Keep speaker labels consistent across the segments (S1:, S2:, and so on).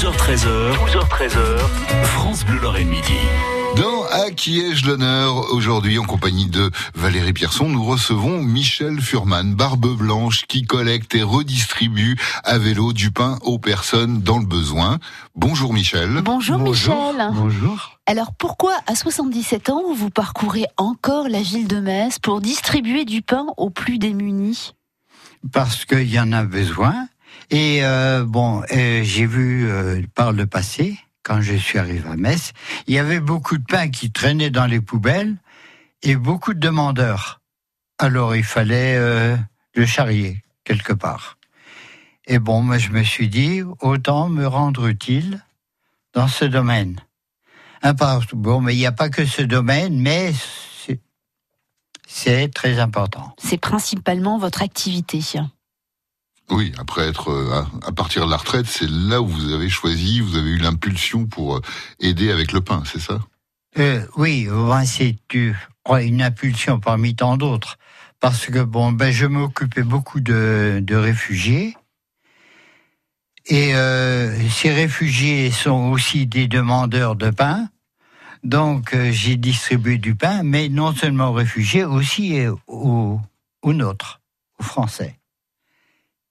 S1: 12h13h, 12h13h, France Bleu Lorraine Midi.
S2: Dans À qui ai-je l'honneur Aujourd'hui, en compagnie de Valérie Pierson, nous recevons Michel Furman, barbe blanche, qui collecte et redistribue à vélo du pain aux personnes dans le besoin. Bonjour Michel.
S3: Bonjour, Michel.
S2: Bonjour.
S3: Alors pourquoi à 77 ans vous parcourez encore la ville de Metz pour distribuer du pain aux plus démunis?
S4: Parce qu'il y en a besoin. Et euh, bon, euh, j'ai vu euh, par le passé quand je suis arrivé à Metz, il y avait beaucoup de pain qui traînait dans les poubelles et beaucoup de demandeurs. Alors il fallait le charrier quelque part. Et bon, moi je me suis dit, autant me rendre utile dans ce domaine. Hein, bon, mais il n'y a pas que ce domaine, mais c'est très important.
S3: C'est principalement votre activité.
S2: Oui, après être euh, à partir de la retraite, c'est là où vous avez choisi, vous avez eu l'impulsion pour euh, aider avec le pain, c'est ça?
S4: Euh, Oui, c'est une impulsion parmi tant d'autres, parce que bon, ben je m'occupais beaucoup de, réfugiés. Et ces réfugiés sont aussi des demandeurs de pain. Donc j'ai distribué du pain, mais non seulement aux réfugiés, aussi aux, aux nôtres, aux Français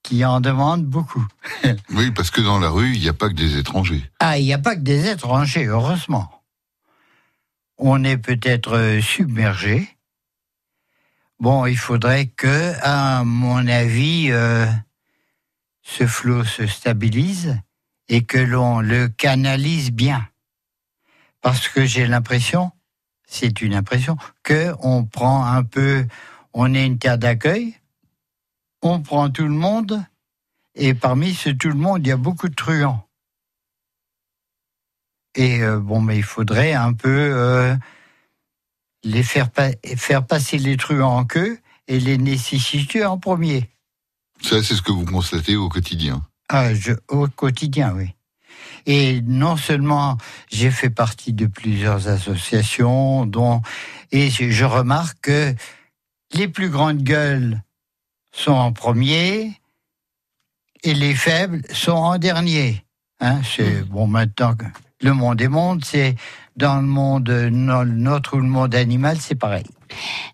S4: qui en demandent beaucoup.
S2: oui, parce que dans la rue, il n'y a pas que des étrangers.
S4: Ah, il n'y a pas que des étrangers, heureusement. On est peut-être submergé. Bon, il faudrait que, à mon avis, euh, ce flot se stabilise et que l'on le canalise bien. Parce que j'ai l'impression, c'est une impression, que on prend un peu, on est une terre d'accueil, on prend tout le monde, et parmi ce tout le monde, il y a beaucoup de truands. Et euh, bon, mais il faudrait un peu euh, les faire, faire passer les truands en queue et les nécessiter en premier.
S2: Ça, c'est ce que vous constatez au quotidien.
S4: Ah, je, au quotidien, oui. Et non seulement j'ai fait partie de plusieurs associations, dont et je remarque que les plus grandes gueules sont en premier et les faibles sont en dernier. Hein, c'est bon maintenant que le monde est monde, c'est dans le monde notre ou le monde animal, c'est pareil.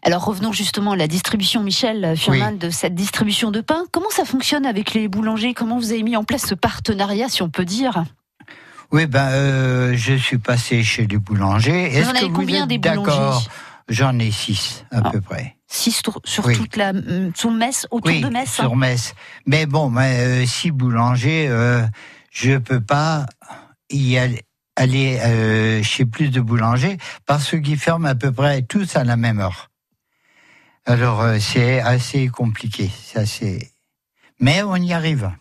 S3: Alors revenons justement à la distribution, Michel Furman, de cette distribution de pain. Comment ça fonctionne avec les boulangers? Comment vous avez mis en place ce partenariat, si on peut dire?
S4: Oui, ben euh, je suis passé chez les boulangers.
S3: Est-ce que vous combien des boulangers?
S4: J'en ai six à ah. peu près.
S3: Six sur toute la sur Metz, autour de Metz.
S4: Sur hein Metz. Mais bon, mais, euh, si boulanger, euh, je peux pas y aller, aller euh, chez plus de boulangers parce qu'ils ferment à peu près tous à la même heure. Alors euh, c'est assez compliqué, c'est assez. Mais on y arrive.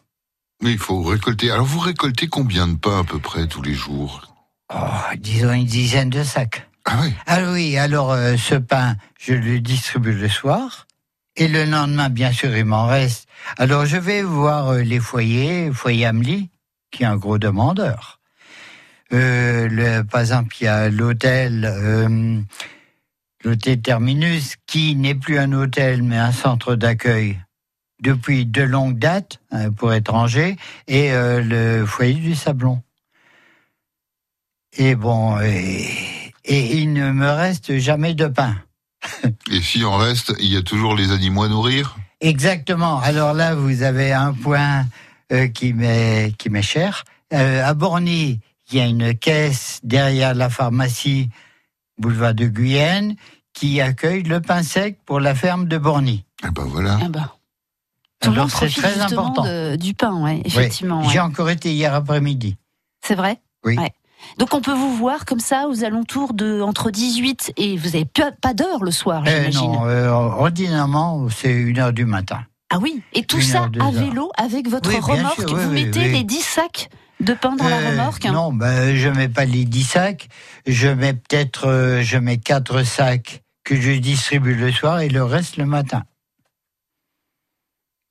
S2: Mais il faut récolter. Alors vous récoltez combien de pain à peu près tous les jours?
S4: Oh, Disons une dizaine de sacs.
S2: Ah oui
S4: Ah oui, alors euh, ce pain, je le distribue le soir. Et le lendemain, bien sûr, il m'en reste. Alors je vais voir euh, les foyers, foyer Amelie, qui est un gros demandeur. Euh, le, par exemple, il y a l'hôtel, euh, l'hôtel Terminus, qui n'est plus un hôtel, mais un centre d'accueil depuis de longues dates hein, pour étrangers, et le foyer du Sablon. Et bon, et et il ne me reste jamais de pain.
S2: et s'il en reste, il y a toujours les animaux à nourrir?
S4: Exactement. Alors là, vous avez un point euh, qui m'est qui m'est cher. Euh, à Borny, il y a une caisse derrière la pharmacie boulevard de Guyenne qui accueille le pain sec pour la ferme de Borny.
S2: Ah ben voilà.
S3: Ah ben. Alors c'est très important. du pain, ouais, effectivement.
S4: J'ai encore été hier après-midi.
S3: C'est vrai?
S4: Oui.
S3: Donc on peut vous voir comme ça aux alentours de entre 18 et vous n'avez pas d'heure le soir,
S4: eh j'imagine. non, euh, ordinairement c'est une heure du matin.
S3: Ah oui, et tout ça à vélo avec votre remorque. vous mettez les 10 sacs de pain dans la euh, remorque
S4: Non, ben, je mets pas les 10 sacs. Je mets peut-être, euh, je mets 4 sacs que je distribue le soir et le reste le matin.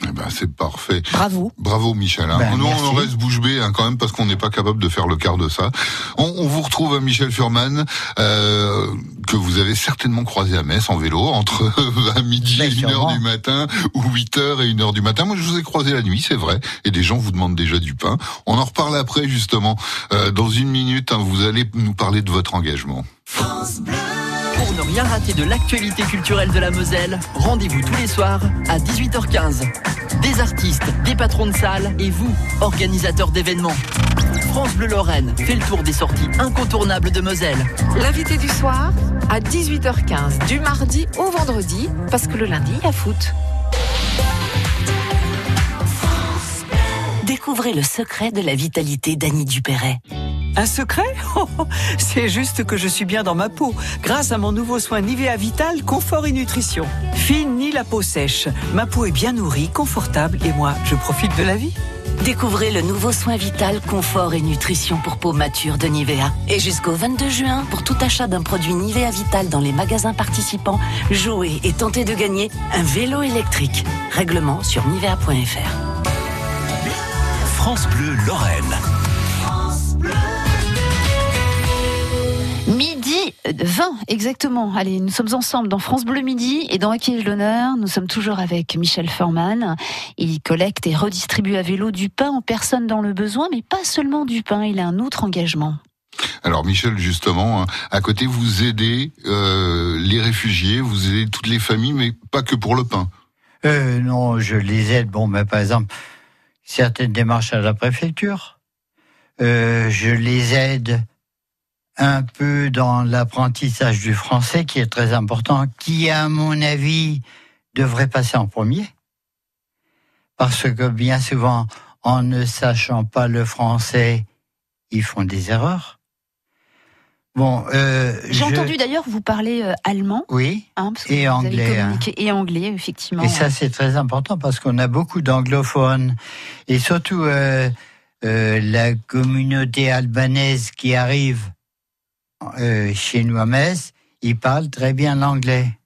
S2: Eh ben, c'est parfait.
S3: Bravo.
S2: Bravo, Michel. Hein.
S4: Ben,
S2: Nous, on reste bouche bée hein, quand même parce qu'on n'est pas capable de faire le quart de ça. On, on vous retrouve à Michel Furman, euh, que vous avez certainement croisé à Metz en vélo entre à midi et 1h du matin ou 8h et 1h du matin. Moi, je vous ai croisé la nuit, c'est vrai, et des gens vous demandent déjà du pain. On en reparle après, justement. Euh, dans une minute, hein, vous allez nous parler de votre engagement.
S5: Pour ne rien rater de l'actualité culturelle de la Moselle, rendez-vous tous les soirs à 18h15. Des artistes, des patrons de salle et vous, organisateurs d'événements. France Bleu Lorraine fait le tour des sorties incontournables de Moselle.
S6: L'invité du soir à 18h15 du mardi au vendredi parce que le lundi il y a foot.
S7: Découvrez le secret de la vitalité d'Annie Dupéret.
S8: Un secret oh, C'est juste que je suis bien dans ma peau, grâce à mon nouveau soin Nivea Vital Confort et Nutrition. Fini la peau sèche, ma peau est bien nourrie, confortable et moi, je profite de la vie.
S7: Découvrez le nouveau soin vital, confort et nutrition pour peau mature de Nivea. Et jusqu'au 22 juin, pour tout achat d'un produit Nivea Vital dans les magasins participants, jouez et tentez de gagner un vélo électrique. Règlement sur nivea.fr.
S1: France Bleu Lorraine.
S3: 20, exactement. Allez, nous sommes ensemble dans France Bleu Midi et dans Acquis l'honneur. Nous sommes toujours avec Michel Furman. Il collecte et redistribue à vélo du pain aux personnes dans le besoin, mais pas seulement du pain. Il a un autre engagement.
S2: Alors Michel, justement, hein, à côté, vous aidez euh, les réfugiés, vous aidez toutes les familles, mais pas que pour le pain.
S4: Euh, non, je les aide. Bon, mais par exemple, certaines démarches à la préfecture. Euh, je les aide un peu dans l'apprentissage du français, qui est très important, qui, à mon avis, devrait passer en premier. Parce que bien souvent, en ne sachant pas le français, ils font des erreurs. Bon, euh,
S3: J'ai
S4: je-
S3: entendu d'ailleurs vous parler euh, allemand.
S4: Oui,
S3: hein, parce que
S4: Et
S3: vous avez
S4: anglais, hein.
S3: Et anglais, effectivement.
S4: Et ça, c'est très important parce qu'on a beaucoup d'anglophones. Et surtout, euh, euh, la communauté albanaise qui arrive euh, chez nous à Metz, ils parlent très bien l'anglais.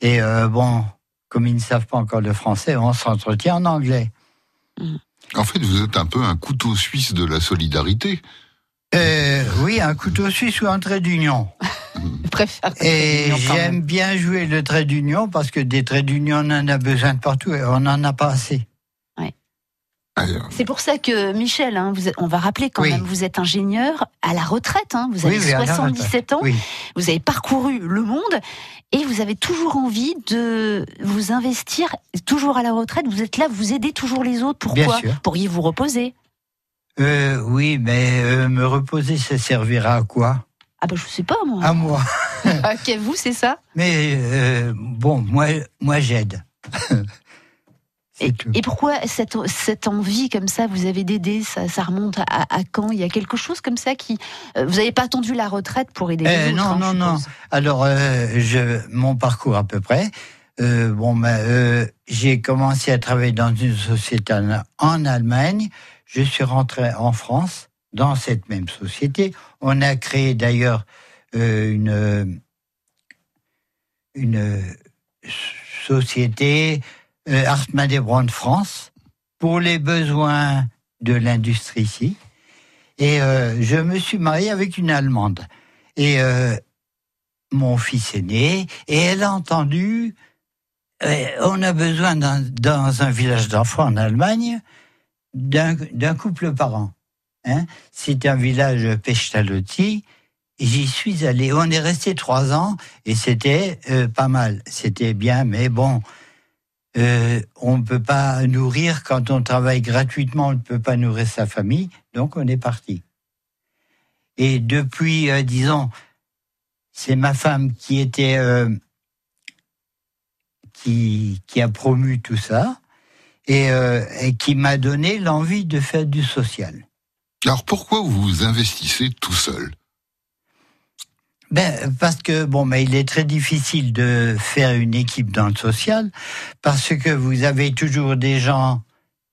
S4: Et euh, bon, comme ils ne savent pas encore le français, on s'entretient en anglais.
S2: En fait, vous êtes un peu un couteau suisse de la solidarité.
S4: Euh, oui, un couteau suisse ou un trait d'union.
S3: Je préfère
S4: Et j'aime bien jouer le trait d'union parce que des traits d'union, on en a besoin de partout et on n'en a pas assez.
S3: C'est pour ça que Michel, hein, vous êtes- on va rappeler quand
S4: Oui.
S3: même, vous êtes ingénieur à la retraite. hein, vous avez
S4: Oui, oui, à la
S3: 77 ans.
S4: Oui.
S3: Vous avez parcouru le monde et vous avez toujours envie de vous investir, toujours à la retraite. Vous êtes là, vous aidez toujours les autres. Pourquoi. Pourriez vous reposer?
S4: Euh, oui, mais euh, me reposer, ça servira à quoi?
S3: Ah ben je sais pas moi.
S4: À moi.
S3: Ok, vous c'est ça?
S4: Mais euh, bon, moi, moi j'aide.
S3: et, pourquoi cette, cette envie comme ça, vous avez d'aider ça, ça remonte à, à quand? Il y a quelque chose comme ça qui... euh, vous n'avez pas attendu la retraite pour aider les
S4: Euh,
S3: autres
S4: non,
S3: hein,
S4: non, non. Alors, euh, je, mon parcours à peu près. Euh, bon, ben, j'ai commencé à travailler dans une société en, en Allemagne. Je suis rentré en France dans cette même société. On a créé d'ailleurs une une société Hartmann et Brown France pour les besoins de l'industrie ici. Et euh, je me suis marié avec une Allemande. Et euh, mon fils est né et elle a entendu euh, on a besoin dans, un village d'enfants en Allemagne d'un couple par an. Hein C'est un village Pestalozzi. J'y suis allé. On est resté trois ans et c'était pas mal. C'était bien, mais bon, euh, on ne peut pas nourrir quand on travaille gratuitement. On ne peut pas nourrir sa famille, donc on est parti. Et depuis, euh, disons, c'est ma femme qui était euh, qui, a promu tout ça et, euh, et qui m'a donné l'envie de faire du social.
S2: alors pourquoi vous investissez tout seul?
S4: Ben, parce que bon, mais il est très difficile de faire une équipe dans le social parce que vous avez toujours des gens,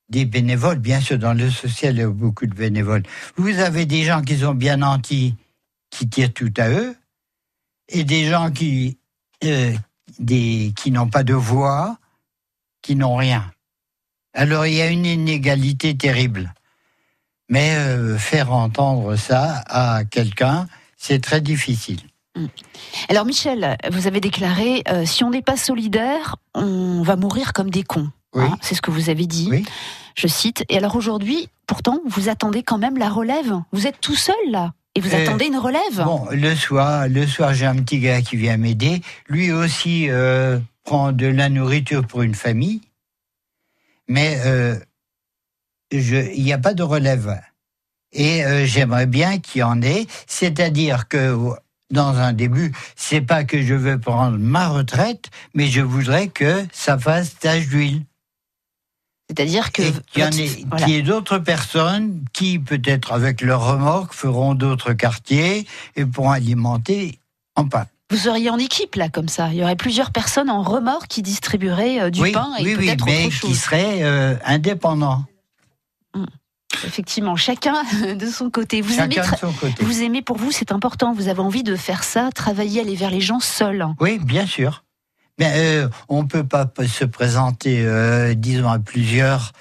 S4: des bénévoles. Bien sûr, dans le social, il y a beaucoup de bénévoles. Vous avez des gens qui sont bien nantis, qui tirent tout à eux, et des gens qui, euh, des, qui n'ont pas de voix, qui n'ont rien. Alors il y a une inégalité terrible. Mais euh, faire entendre ça à quelqu'un, c'est très difficile.
S3: Alors Michel, vous avez déclaré euh, si on n'est pas solidaire, on va mourir comme des cons.
S4: Oui.
S3: Hein, c'est ce que vous avez dit.
S4: Oui.
S3: Je cite. Et alors aujourd'hui, pourtant, vous attendez quand même la relève. Vous êtes tout seul là. Et vous
S4: Euh,
S3: attendez une relève.
S4: Bon, le soir, le soir, j'ai un petit gars qui vient m'aider. Lui aussi euh, prend de la nourriture pour une famille, mais il n'y a pas de relève. Et euh, j'aimerais bien qu'il y en ait. C'est-à-dire que dans un début, c'est pas que je veux prendre ma retraite, mais je voudrais que ça fasse tache d'huile.
S3: C'est-à-dire que
S4: qu'il y, en
S3: votre-
S4: ait-
S3: voilà.
S4: y ait d'autres personnes qui, peut-être avec leur remorque, feront d'autres quartiers et pourront alimenter en pain.
S3: vous seriez en équipe là comme ça. Il y aurait plusieurs personnes en remorque qui distribueraient euh, du
S4: oui,
S3: pain et
S4: oui, oui,
S3: peut-être
S4: mais
S3: autre
S4: qui
S3: chose.
S4: seraient euh, indépendants.
S3: Effectivement, chacun de son côté. Vous aimez,
S4: chacun de
S3: tra-
S4: son côté.
S3: vous aimez pour vous, c'est important. Vous avez envie de faire ça, travailler, aller vers les gens seuls.
S4: Oui, bien sûr. Mais euh, on ne peut pas se présenter, euh, disons, à plusieurs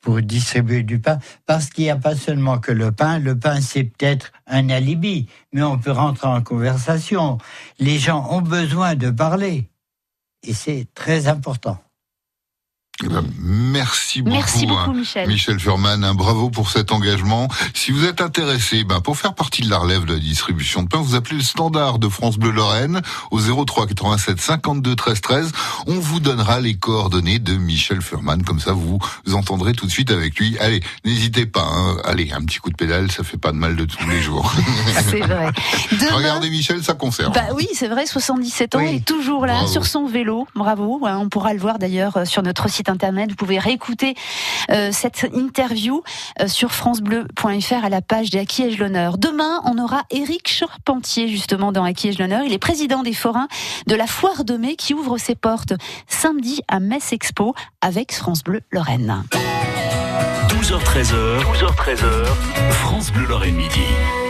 S4: pour distribuer du pain, parce qu'il n'y a pas seulement que le pain. Le pain, c'est peut-être un alibi, mais on peut rentrer en conversation. Les gens ont besoin de parler, et c'est très important.
S2: Eh ben, merci beaucoup.
S3: Merci
S2: hein.
S3: beaucoup, Michel.
S2: Michel Furman, un bravo pour cet engagement. Si vous êtes intéressé, ben, pour faire partie de la relève de la distribution de pain, vous appelez le standard de France Bleu Lorraine au 03 87 52 13 13. On vous donnera les coordonnées de Michel Furman, comme ça vous, vous entendrez tout de suite avec lui. Allez, n'hésitez pas. hein. Allez, un petit coup de pédale, ça fait pas de mal de tous les jours.
S3: C'est vrai. Demain,
S2: Regardez Michel, ça conserve.
S3: Bah oui, c'est vrai, 77 ans
S4: Oui.
S3: et toujours là
S2: Bravo.
S3: sur son vélo. Bravo. On pourra le voir d'ailleurs euh, sur notre site internet. Vous pouvez réécouter euh, cette interview euh, sur francebleu.fr à la page des Acquis ai l'honneur. Demain, on aura Éric Charpentier justement dans Acquis l'honneur. Il est président des forains de la Foire de Mai qui ouvre ses portes samedi à Metz Expo avec France Bleu Lorraine.
S1: 12h13h, 12h13h, France Bleu Lorraine Midi.